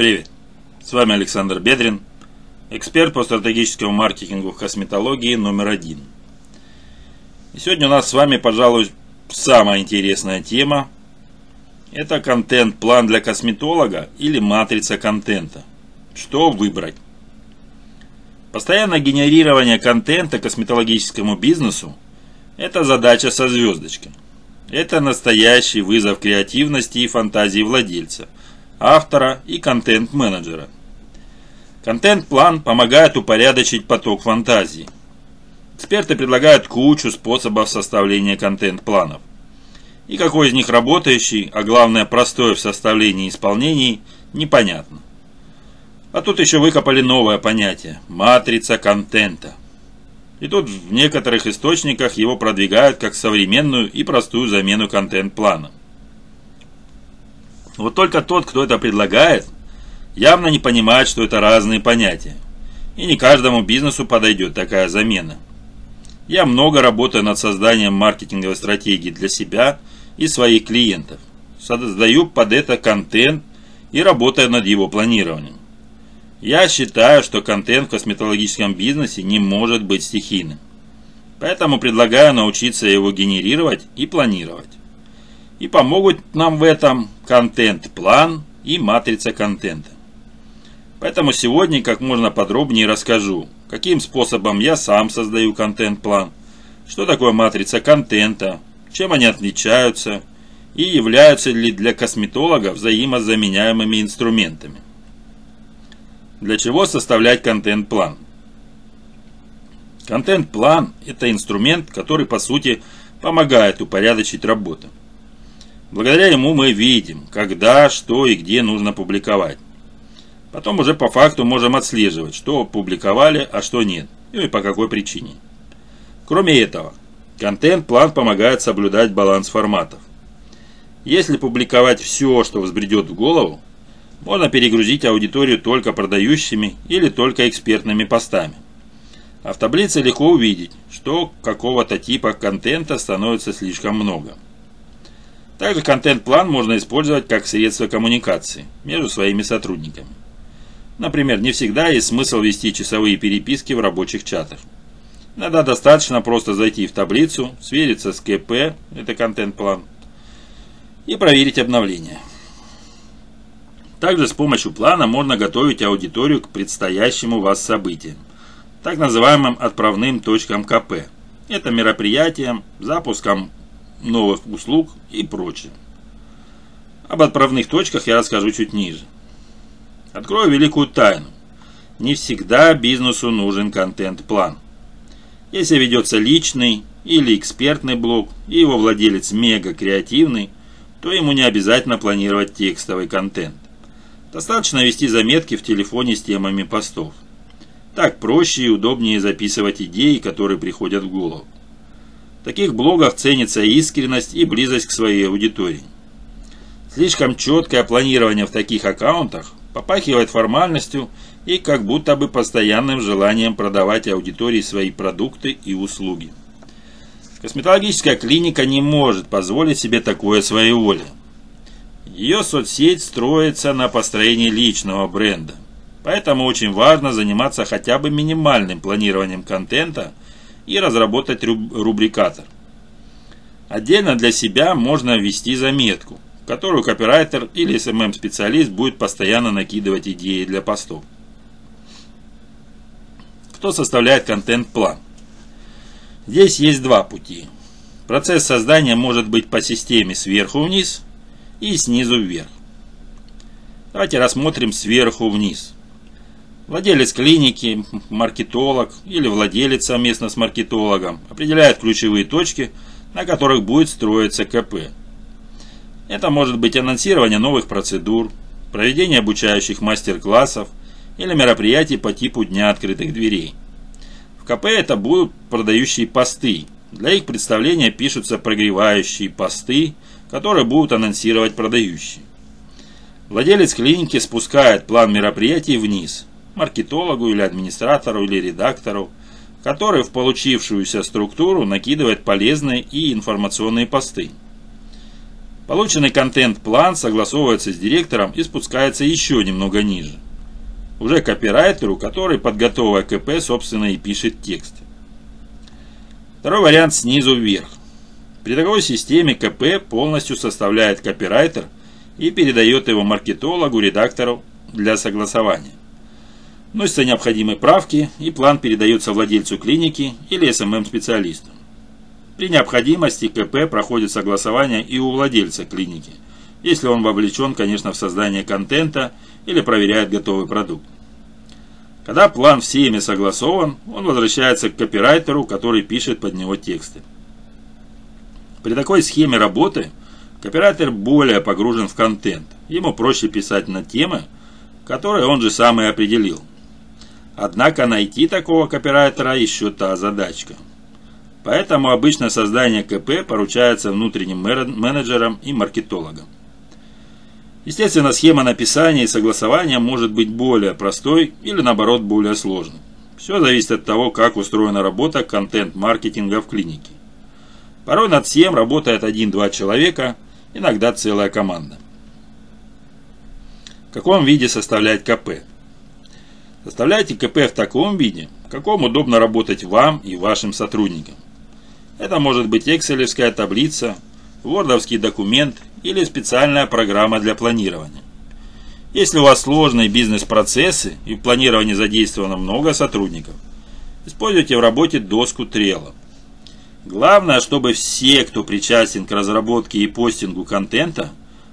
Привет! С вами Александр Бедрин, эксперт по стратегическому маркетингу в косметологии номер один. И сегодня у нас с вами, пожалуй, самая интересная тема. Это контент-план для косметолога или матрица контента. Что выбрать? Постоянное генерирование контента косметологическому бизнесу – это задача со звездочкой. Это настоящий вызов креативности и фантазии владельца, автора и контент-менеджера. Контент-план помогает упорядочить поток фантазии. Эксперты предлагают кучу способов составления контент-планов. И какой из них работающий, а главное простой в составлении и исполнении, непонятно. А тут еще выкопали новое понятие – матрица контента. И тут в некоторых источниках его продвигают как современную и простую замену контент-плана. Вот только тот, кто это предлагает, явно не понимает, что это разные понятия. И не каждому бизнесу подойдет такая замена. Я много работаю над созданием маркетинговой стратегии для себя и своих клиентов. Создаю под это контент и работаю над его планированием. Я считаю, что контент в косметологическом бизнесе не может быть стихийным. Поэтому предлагаю научиться его генерировать и планировать. И помогут нам в этом контент-план и матрица контента. Поэтому сегодня как можно подробнее расскажу, каким способом я сам создаю контент-план, что такое матрица контента, чем они отличаются и являются ли для косметолога взаимозаменяемыми инструментами. Для чего составлять контент-план? Контент-план – это инструмент, который по сути помогает упорядочить работу. Благодаря ему мы видим, когда, что и где нужно публиковать. Потом уже по факту можем отслеживать, что публиковали, а что нет, ну и по какой причине. Кроме этого, контент-план помогает соблюдать баланс форматов. Если публиковать все, что взбредет в голову, можно перегрузить аудиторию только продающими или только экспертными постами. А в таблице легко увидеть, что какого-то типа контента становится слишком много. Также контент-план можно использовать как средство коммуникации между своими сотрудниками. Например, не всегда есть смысл вести часовые переписки в рабочих чатах. Иногда достаточно просто зайти в таблицу, свериться с КП, это контент-план, и проверить обновления. Также с помощью плана можно готовить аудиторию к предстоящему у вас событиям, так называемым отправным точкам КП. Это мероприятиям, запускам новых услуг и прочее. Об отправных точках я расскажу чуть ниже. Открою великую тайну. Не всегда бизнесу нужен контент-план. Если ведется личный или экспертный блог, и его владелец мега креативный, то ему не обязательно планировать текстовый контент. Достаточно вести заметки в телефоне с темами постов. Так проще и удобнее записывать идеи, которые приходят в голову. Таких блогах ценится искренность и близость к своей аудитории. Слишком четкое планирование в таких аккаунтах попахивает формальностью и как будто бы постоянным желанием продавать аудитории свои продукты и услуги. Косметологическая клиника не может позволить себе такое своей воле. Ее соцсеть строится на построении личного бренда. Поэтому очень важно заниматься хотя бы минимальным планированием контента и разработать рубрикатор. Отдельно для себя можно ввести заметку, которую копирайтер или SMM-специалист будет постоянно накидывать идеи для постов. Кто составляет контент-план? Здесь есть два пути. Процесс создания может быть по системе сверху вниз – и снизу вверх. Давайте рассмотрим сверху вниз. Владелец клиники, маркетолог или владелец совместно с маркетологом определяет ключевые точки, на которых будет строиться КП. Это может быть анонсирование новых процедур, проведение обучающих мастер-классов или мероприятий по типу Дня открытых дверей. В КП это будут продающие посты. Для их представления пишутся прогревающие посты – которые будут анонсировать продающие. Владелец клиники спускает план мероприятий вниз, маркетологу или администратору или редактору, который в получившуюся структуру накидывает полезные и информационные посты. Полученный контент-план согласовывается с директором и спускается еще немного ниже. Уже копирайтеру, который, подготовив КП, собственно и пишет текст. Второй вариант снизу вверх. При такой системе КП полностью составляет копирайтер и передает его маркетологу-редактору для согласования. Носятся необходимые правки, и план передается владельцу клиники или СММ-специалисту. При необходимости КП проходит согласование и у владельца клиники, если он вовлечен, конечно, в создание контента или проверяет готовый продукт. Когда план всеми согласован, он возвращается к копирайтеру, который пишет под него тексты. При такой схеме работы копирайтер более погружен в контент. Ему проще писать на темы, которые он же сам и определил. Однако найти такого копирайтера еще та задачка – Поэтому обычно создание КП поручается внутренним менеджерам и маркетологам. Естественно, схема написания и согласования может быть более простой или наоборот более сложной. Все зависит от того, как устроена работа контент-маркетинга в клинике. Порой над всем работает один-два человека, иногда целая команда. В каком виде составлять КП? Составляйте КП в таком виде, в каком удобно работать вам и вашим сотрудникам. Это может быть экселевская таблица, вордовский документ или специальная программа для планирования. Если у вас сложные бизнес-процессы и в планировании задействовано много сотрудников, используйте в работе доску Trello. Главное, чтобы все, кто причастен к разработке и постингу контента,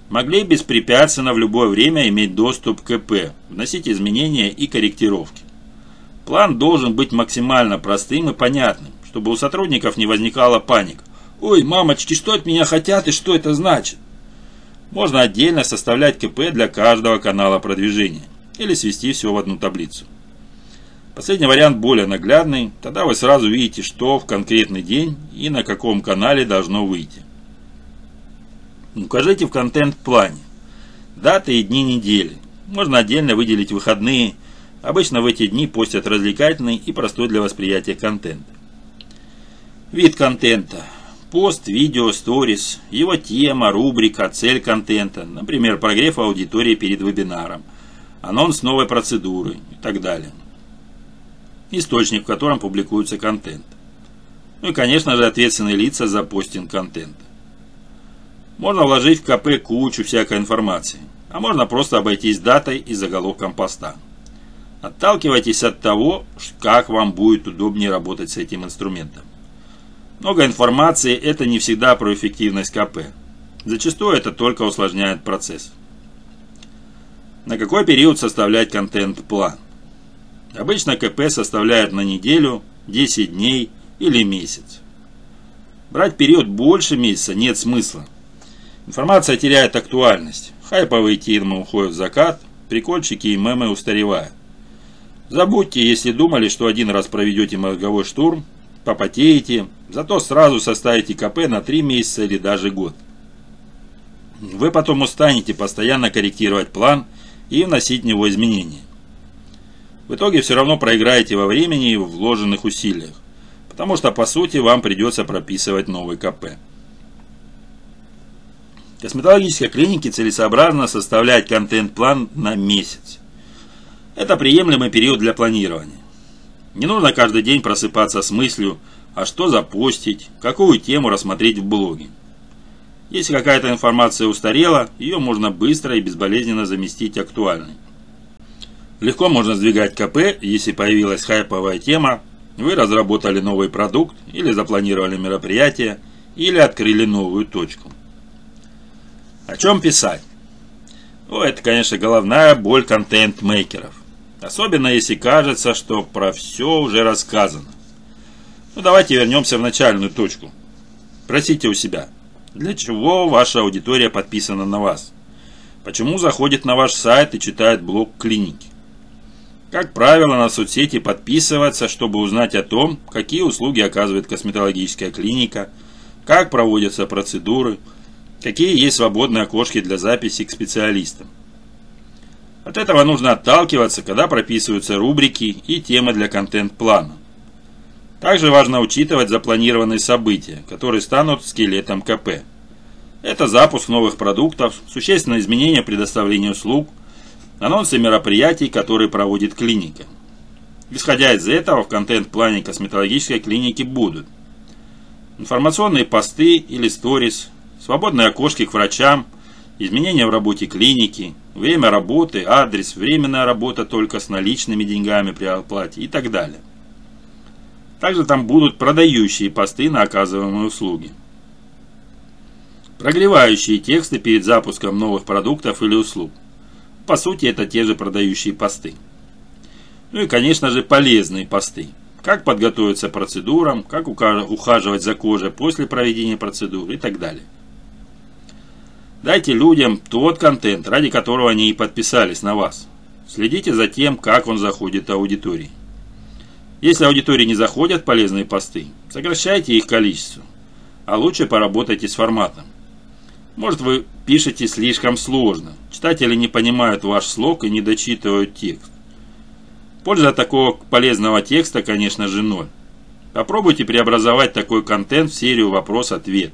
могли беспрепятственно в любое время иметь доступ к КП, вносить изменения и корректировки. План должен быть максимально простым и понятным чтобы у сотрудников не возникала паника. «Ой, мамочки, что от меня хотят и что это значит?» Можно отдельно составлять КП для каждого канала продвижения или свести все в одну таблицу. Последний вариант более наглядный, тогда вы сразу видите, что в конкретный день и на каком канале должно выйти. Укажите в контент-плане даты и дни недели. Можно отдельно выделить выходные. Обычно в эти дни постят развлекательный и простой для восприятия контент. Вид контента. Пост, видео, сторис, его тема, рубрика, цель контента, например, прогрев аудитории перед вебинаром, анонс новой процедуры и так далее. Источник, в котором публикуется контент. Ну и, конечно же, ответственные лица за постинг контента. Можно вложить в КП кучу всякой информации, а можно просто обойтись датой и заголовком поста. Отталкивайтесь от того, как вам будет удобнее работать с этим инструментом. Много информации – это не всегда про эффективность КП. Зачастую это только усложняет процесс. На какой период составлять контент-план? Обычно КП составляют на неделю, 10 дней или месяц. Брать период больше месяца нет смысла. Информация теряет актуальность. Хайповые темы уходят в закат, прикольчики и мемы устаревают. Забудьте, если думали, что один раз проведете мозговой штурм, попотеете, зато сразу составите КП на 3 месяца или даже год. Вы потом устанете постоянно корректировать план и вносить в него изменения. В итоге все равно проиграете во времени и в вложенных усилиях, потому что по сути вам придется прописывать новый КП. Косметологической клинике целесообразно составлять контент-план на месяц. Это приемлемый период для планирования. Не нужно каждый день просыпаться с мыслью, а что запостить, какую тему рассмотреть в блоге. Если какая-то информация устарела, ее можно быстро и безболезненно заместить актуальной. Легко можно сдвигать КП, если появилась хайповая тема, вы разработали новый продукт или запланировали мероприятие, или открыли новую точку. О чем писать? Ну, это, конечно, головная боль контент-мейкеров. Особенно если кажется, что про все уже рассказано. Ну давайте вернемся в начальную точку. Просите у себя, для чего ваша аудитория подписана на вас? Почему заходит на ваш сайт и читает блог клиники? Как правило, на соцсети подписываться, чтобы узнать о том, какие услуги оказывает косметологическая клиника, как проводятся процедуры, какие есть свободные окошки для записи к специалистам. От этого нужно отталкиваться, когда прописываются рубрики и темы для контент-плана. Также важно учитывать запланированные события, которые станут скелетом КП. Это запуск новых продуктов, существенное изменение предоставления услуг, анонсы мероприятий, которые проводит клиника. Исходя из этого, в контент-плане косметологической клиники будут информационные посты или сторис, свободные окошки к врачам, изменения в работе клиники, время работы, адрес, временная работа только с наличными деньгами при оплате и так далее. Также там будут продающие посты на оказываемые услуги. Прогревающие тексты перед запуском новых продуктов или услуг. По сути, это те же продающие посты. Ну и, конечно же, полезные посты. Как подготовиться к процедурам, как ухаживать за кожей после проведения процедур и так далее. Дайте людям тот контент, ради которого они и подписались на вас. Следите за тем, как он заходит аудитории. Если аудитории не заходят полезные посты, сокращайте их количество, а лучше поработайте с форматом. Может вы пишете слишком сложно, читатели не понимают ваш слог и не дочитывают текст. Польза такого полезного текста, конечно же, ноль. Попробуйте преобразовать такой контент в серию вопрос-ответ.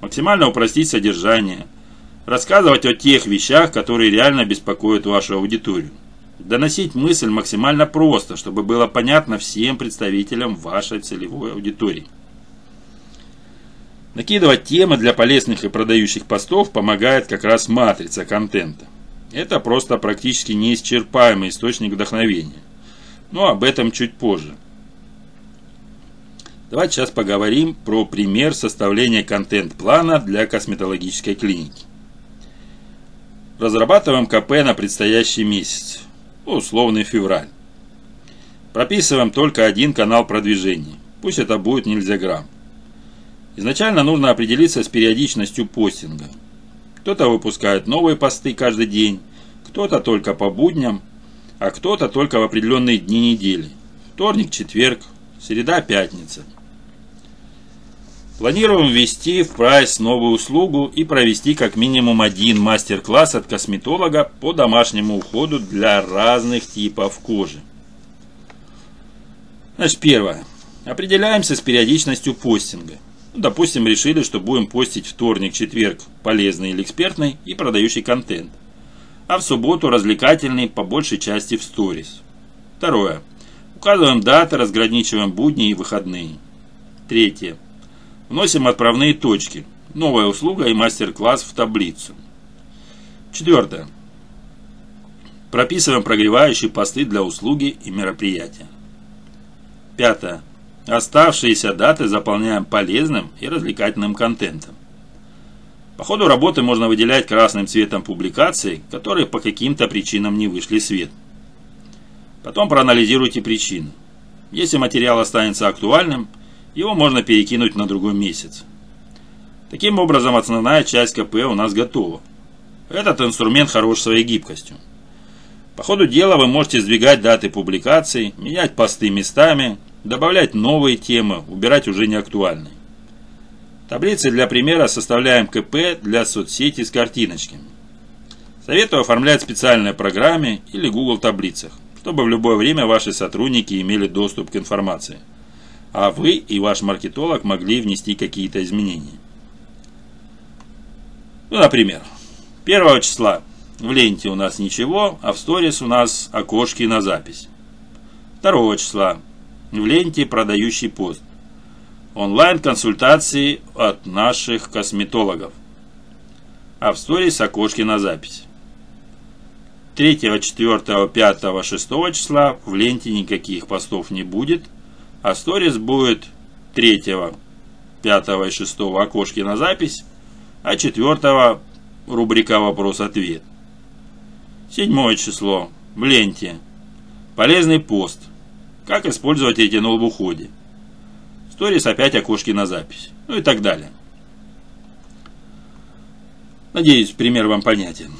Максимально упростить содержание. Рассказывать о тех вещах, которые реально беспокоят вашу аудиторию. Доносить мысль максимально просто, чтобы было понятно всем представителям вашей целевой аудитории. Накидывать темы для полезных и продающих постов помогает как раз матрица контента. Это просто практически неисчерпаемый источник вдохновения. Но об этом чуть позже. Давайте сейчас поговорим про пример составления контент-плана для косметологической клиники. Разрабатываем КП на предстоящий месяц условный февраль. Прописываем только один канал продвижения. Пусть это будет нельзяграмм. Изначально нужно определиться с периодичностью постинга. Кто-то выпускает новые посты каждый день, кто-то только по будням, а кто-то только в определенные дни недели. Вторник, четверг, среда, пятница. Планируем ввести в прайс новую услугу и провести как минимум один мастер-класс от косметолога по домашнему уходу для разных типов кожи. Значит, первое. Определяемся с периодичностью постинга. Ну, допустим, решили, что будем постить вторник, четверг полезный или экспертный и продающий контент. А в субботу развлекательный по большей части в сторис. Второе. Указываем даты, разграничиваем будни и выходные. Третье. Вносим отправные точки. Новая услуга и мастер-класс в таблицу. Четвертое. Прописываем прогревающие посты для услуги и мероприятия. Пятое. Оставшиеся даты заполняем полезным и развлекательным контентом. По ходу работы можно выделять красным цветом публикации, которые по каким-то причинам не вышли в свет. Потом проанализируйте причины. Если материал останется актуальным – его можно перекинуть на другой месяц. Таким образом, основная часть КП у нас готова. Этот инструмент хорош своей гибкостью. По ходу дела вы можете сдвигать даты публикаций, менять посты местами, добавлять новые темы, убирать уже неактуальные. Таблицы для примера составляем КП для соцсети с картиночками. Советую оформлять в специальной программе или Google таблицах, чтобы в любое время ваши сотрудники имели доступ к информации а вы и ваш маркетолог могли внести какие-то изменения. Ну, например, 1 числа в ленте у нас ничего, а в сторис у нас окошки на запись. 2 числа в ленте продающий пост. Онлайн-консультации от наших косметологов. А в сторис окошки на запись. 3, 4, 5, 6 числа в ленте никаких постов не будет, а сторис будет 3, 5 и 6 окошки на запись, а 4 рубрика вопрос-ответ. Седьмое число. В ленте. Полезный пост. Как использовать ретинол в уходе. Сторис опять окошки на запись. Ну и так далее. Надеюсь, пример вам понятен.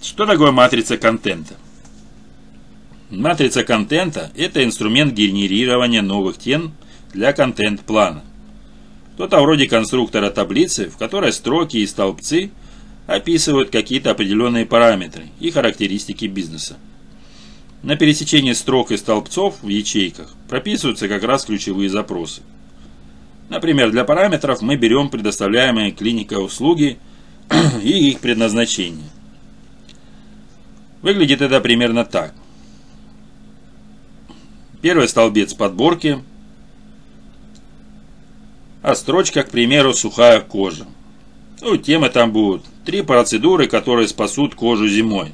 Что такое матрица контента? Матрица контента – это инструмент генерирования новых тем для контент-плана. Что-то вроде конструктора таблицы, в которой строки и столбцы описывают какие-то определенные параметры и характеристики бизнеса. На пересечении строк и столбцов в ячейках прописываются как раз ключевые запросы. Например, для параметров мы берем предоставляемые клиникой услуги и их предназначение. Выглядит это примерно так. Первый столбец подборки, а строчка, к примеру, сухая кожа. Ну, темы там будут. Три процедуры, которые спасут кожу зимой.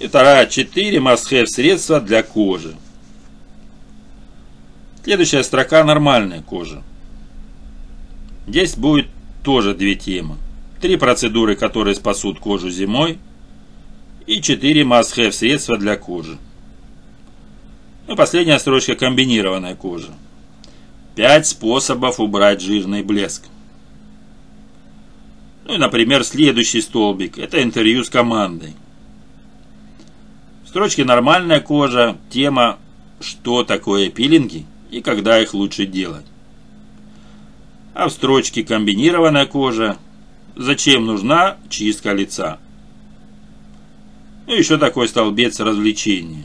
И вторая, четыре must-have средства для кожи. Следующая строка нормальная кожа. Здесь будет тоже две темы. Три процедуры, которые спасут кожу зимой. И четыре must-have средства для кожи. И последняя строчка комбинированная кожа. Пять способов убрать жирный блеск. Ну и, например, следующий столбик – это интервью с командой. В строчке «Нормальная кожа» тема «Что такое пилинги?» и когда их лучше делать. А в строчке «Комбинированная кожа» «Зачем нужна чистка лица?» Ну еще такой столбец развлечения.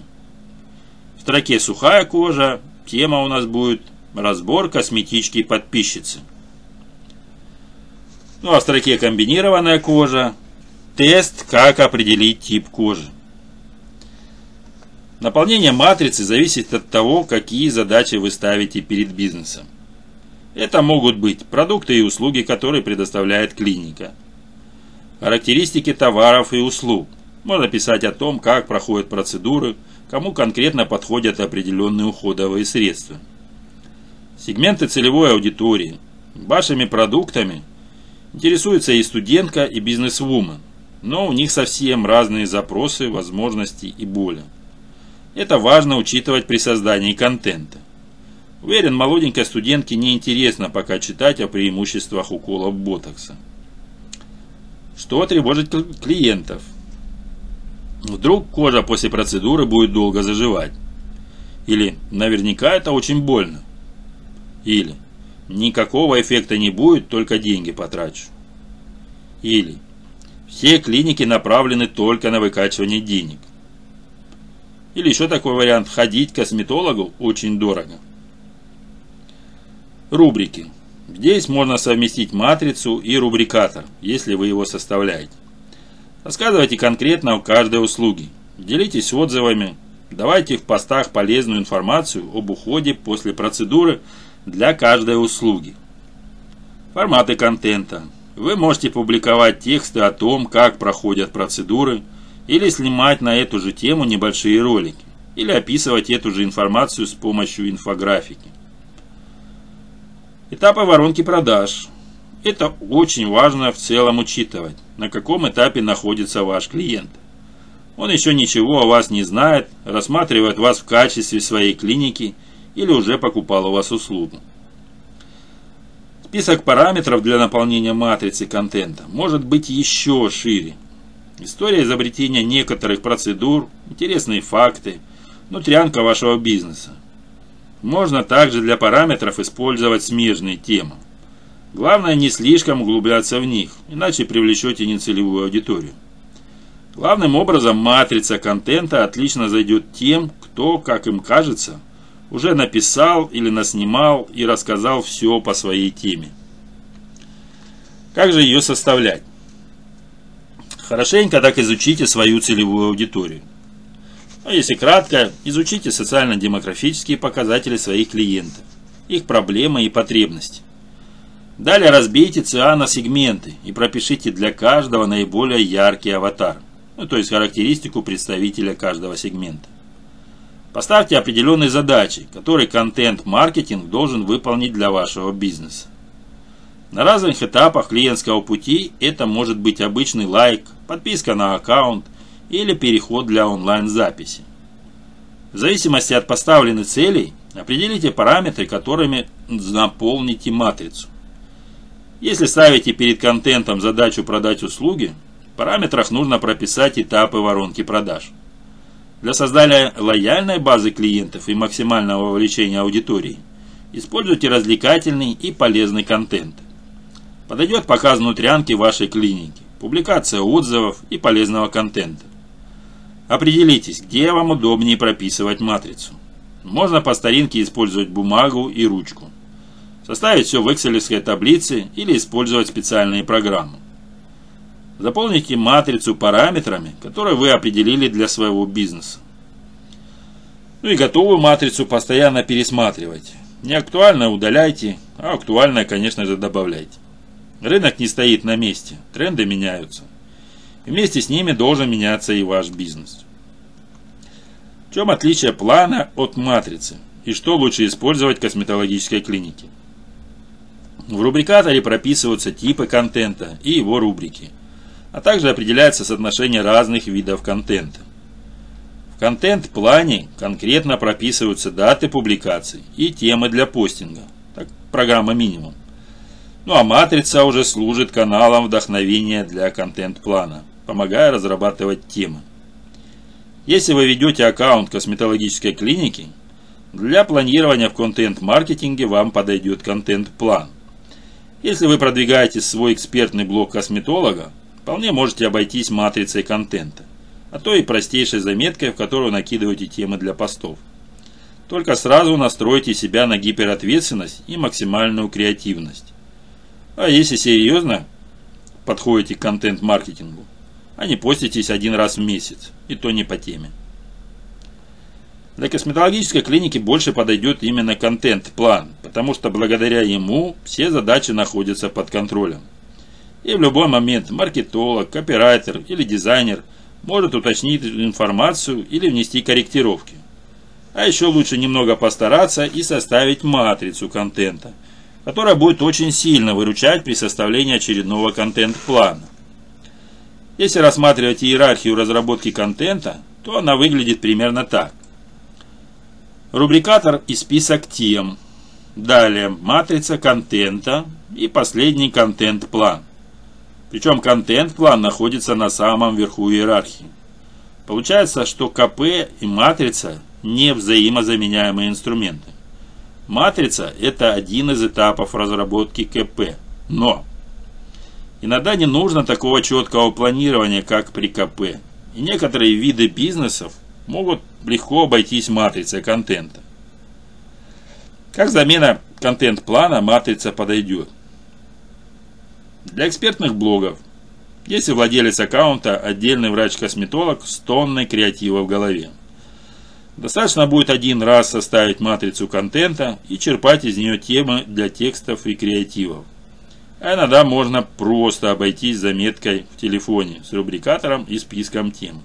Строке «Сухая кожа» тема у нас будет «Разбор косметички подписчицы». Ну а в строке «Комбинированная кожа» тест «Как определить тип кожи». Наполнение матрицы зависит от того, какие задачи вы ставите перед бизнесом. Это могут быть продукты и услуги, которые предоставляет клиника. Характеристики товаров и услуг. Можно писать о том, как проходят процедуры, кому конкретно подходят определенные уходовые средства. Сегменты целевой аудитории. Вашими продуктами интересуется и студентка, и бизнес-вумен, но у них совсем разные запросы, возможности и боли. Это важно учитывать при создании контента. Уверен, молоденькой студентке не интересно пока читать о преимуществах уколов ботокса. Что тревожит клиентов? Вдруг кожа после процедуры будет долго заживать. Или наверняка это очень больно. Или никакого эффекта не будет, только деньги потрачу. Или все клиники направлены только на выкачивание денег. Или еще такой вариант, ходить к косметологу очень дорого. Рубрики. Здесь можно совместить матрицу и рубрикатор, если вы его составляете. Рассказывайте конкретно о каждой услуге. Делитесь отзывами. Давайте в постах полезную информацию об уходе после процедуры для каждой услуги. Форматы контента. Вы можете публиковать тексты о том, как проходят процедуры, или снимать на эту же тему небольшие ролики, или описывать эту же информацию с помощью инфографики. Этапы воронки продаж. Это очень важно в целом учитывать, на каком этапе находится ваш клиент. Он еще ничего о вас не знает, рассматривает вас в качестве своей клиники или уже покупал у вас услугу. Список параметров для наполнения матрицы контента может быть еще шире. История изобретения некоторых процедур, интересные факты, внутрянка вашего бизнеса. Можно также для параметров использовать смежные темы. Главное не слишком углубляться в них, иначе привлечете нецелевую аудиторию. Главным образом матрица контента отлично зайдет тем, кто, как им кажется, уже написал или наснимал и рассказал все по своей теме. Как же ее составлять? Хорошенько так изучите свою целевую аудиторию. А если кратко, изучите социально-демографические показатели своих клиентов, их проблемы и потребности. Далее разбейте ЦА на сегменты и пропишите для каждого наиболее яркий аватар, ну, то есть характеристику представителя каждого сегмента. Поставьте определенные задачи, которые контент-маркетинг должен выполнить для вашего бизнеса. На разных этапах клиентского пути это может быть обычный лайк, подписка на аккаунт или переход для онлайн-записи. В зависимости от поставленных целей определите параметры, которыми наполните матрицу. Если ставите перед контентом задачу продать услуги, в параметрах нужно прописать этапы воронки продаж. Для создания лояльной базы клиентов и максимального вовлечения аудитории используйте развлекательный и полезный контент. Подойдет показ внутрянки вашей клиники, публикация отзывов и полезного контента. Определитесь, где вам удобнее прописывать матрицу. Можно по старинке использовать бумагу и ручку. Составить все в экселевской таблице или использовать специальные программы. Заполните матрицу параметрами, которые вы определили для своего бизнеса. Ну и готовую матрицу постоянно пересматривайте. Не актуально удаляйте, а актуальное, конечно же, добавляйте. Рынок не стоит на месте, тренды меняются. И вместе с ними должен меняться и ваш бизнес. В чем отличие плана от матрицы? И что лучше использовать в косметологической клинике? В рубрикаторе прописываются типы контента и его рубрики, а также определяется соотношение разных видов контента. В контент-плане конкретно прописываются даты публикаций и темы для постинга, так, программа минимум. Ну а матрица уже служит каналом вдохновения для контент-плана, помогая разрабатывать темы. Если вы ведете аккаунт косметологической клиники, для планирования в контент-маркетинге вам подойдет контент-план. Если вы продвигаете свой экспертный блог косметолога, вполне можете обойтись матрицей контента а то и простейшей заметкой, в которую накидываете темы для постов. Только сразу настройте себя на гиперответственность и максимальную креативность. А если серьезно подходите к контент-маркетингу, а не поститесь один раз в месяц, и то не по теме. Для косметологической клиники больше подойдет именно контент-план, потому что благодаря ему все задачи находятся под контролем. И в любой момент маркетолог, копирайтер или дизайнер – может уточнить информацию или внести корректировки. А еще лучше немного постараться и составить матрицу контента, которая будет очень сильно выручать при составлении очередного контент-плана. Если рассматривать иерархию разработки контента, то она выглядит примерно так. Рубрикатор и список тем. Далее матрица контента и последний контент-план. Причем контент-план находится на самом верху иерархии. Получается, что КП и матрица не взаимозаменяемые инструменты. Матрица – это один из этапов разработки КП. Но иногда не нужно такого четкого планирования, как при КП. И некоторые виды бизнесов могут легко обойтись матрицей контента. Как замена контент-плана матрица подойдет. Для экспертных блогов. Если владелец аккаунта отдельный врач-косметолог с тонной креатива в голове. Достаточно будет один раз составить матрицу контента и черпать из нее темы для текстов и креативов. А иногда можно просто обойтись заметкой в телефоне с рубрикатором и списком тем.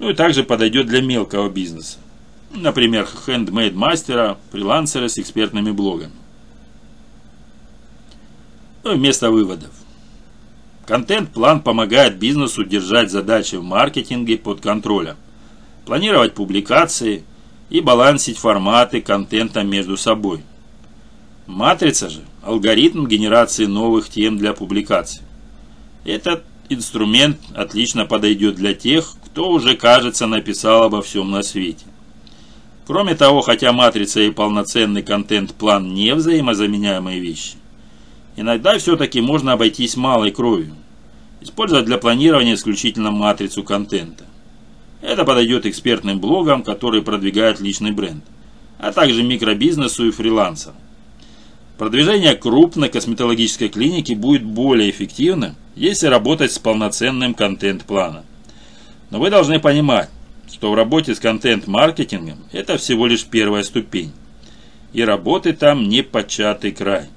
Ну и также подойдет для мелкого бизнеса. Например, хендмейд мастера, фрилансера с экспертными блогами. Ну, вместо выводов. Контент-план помогает бизнесу держать задачи в маркетинге под контролем, планировать публикации и балансить форматы контента между собой. Матрица же – алгоритм генерации новых тем для публикаций. Этот инструмент отлично подойдет для тех, кто уже, кажется, написал обо всем на свете. Кроме того, хотя матрица и полноценный контент-план не взаимозаменяемые вещи, Иногда все-таки можно обойтись малой кровью. Использовать для планирования исключительно матрицу контента. Это подойдет экспертным блогам, которые продвигают личный бренд, а также микробизнесу и фрилансерам. Продвижение крупной косметологической клиники будет более эффективным, если работать с полноценным контент-планом. Но вы должны понимать, что в работе с контент-маркетингом это всего лишь первая ступень. И работы там не початый край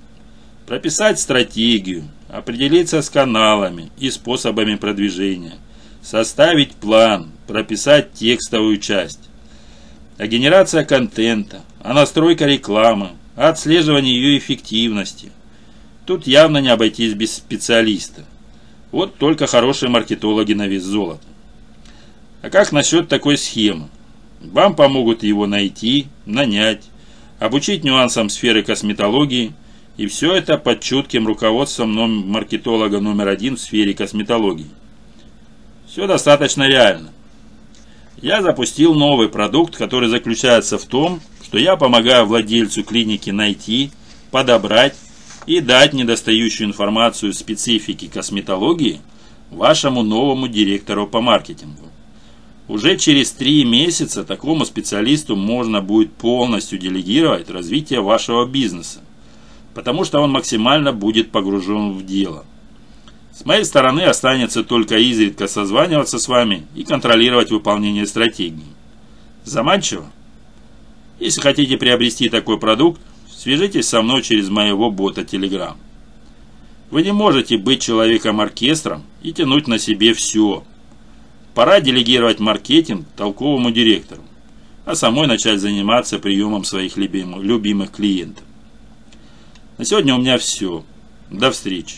прописать стратегию, определиться с каналами и способами продвижения, составить план, прописать текстовую часть. А генерация контента, а настройка рекламы, а отслеживание ее эффективности. Тут явно не обойтись без специалиста. Вот только хорошие маркетологи на вес золота. А как насчет такой схемы? Вам помогут его найти, нанять, обучить нюансам сферы косметологии – и все это под чутким руководством маркетолога номер один в сфере косметологии. Все достаточно реально. Я запустил новый продукт, который заключается в том, что я помогаю владельцу клиники найти, подобрать и дать недостающую информацию специфики косметологии вашему новому директору по маркетингу. Уже через три месяца такому специалисту можно будет полностью делегировать развитие вашего бизнеса потому что он максимально будет погружен в дело. С моей стороны останется только изредка созваниваться с вами и контролировать выполнение стратегии. Заманчиво? Если хотите приобрести такой продукт, свяжитесь со мной через моего бота Telegram. Вы не можете быть человеком-оркестром и тянуть на себе все. Пора делегировать маркетинг толковому директору, а самой начать заниматься приемом своих любимых, любимых клиентов. На сегодня у меня все. До встречи.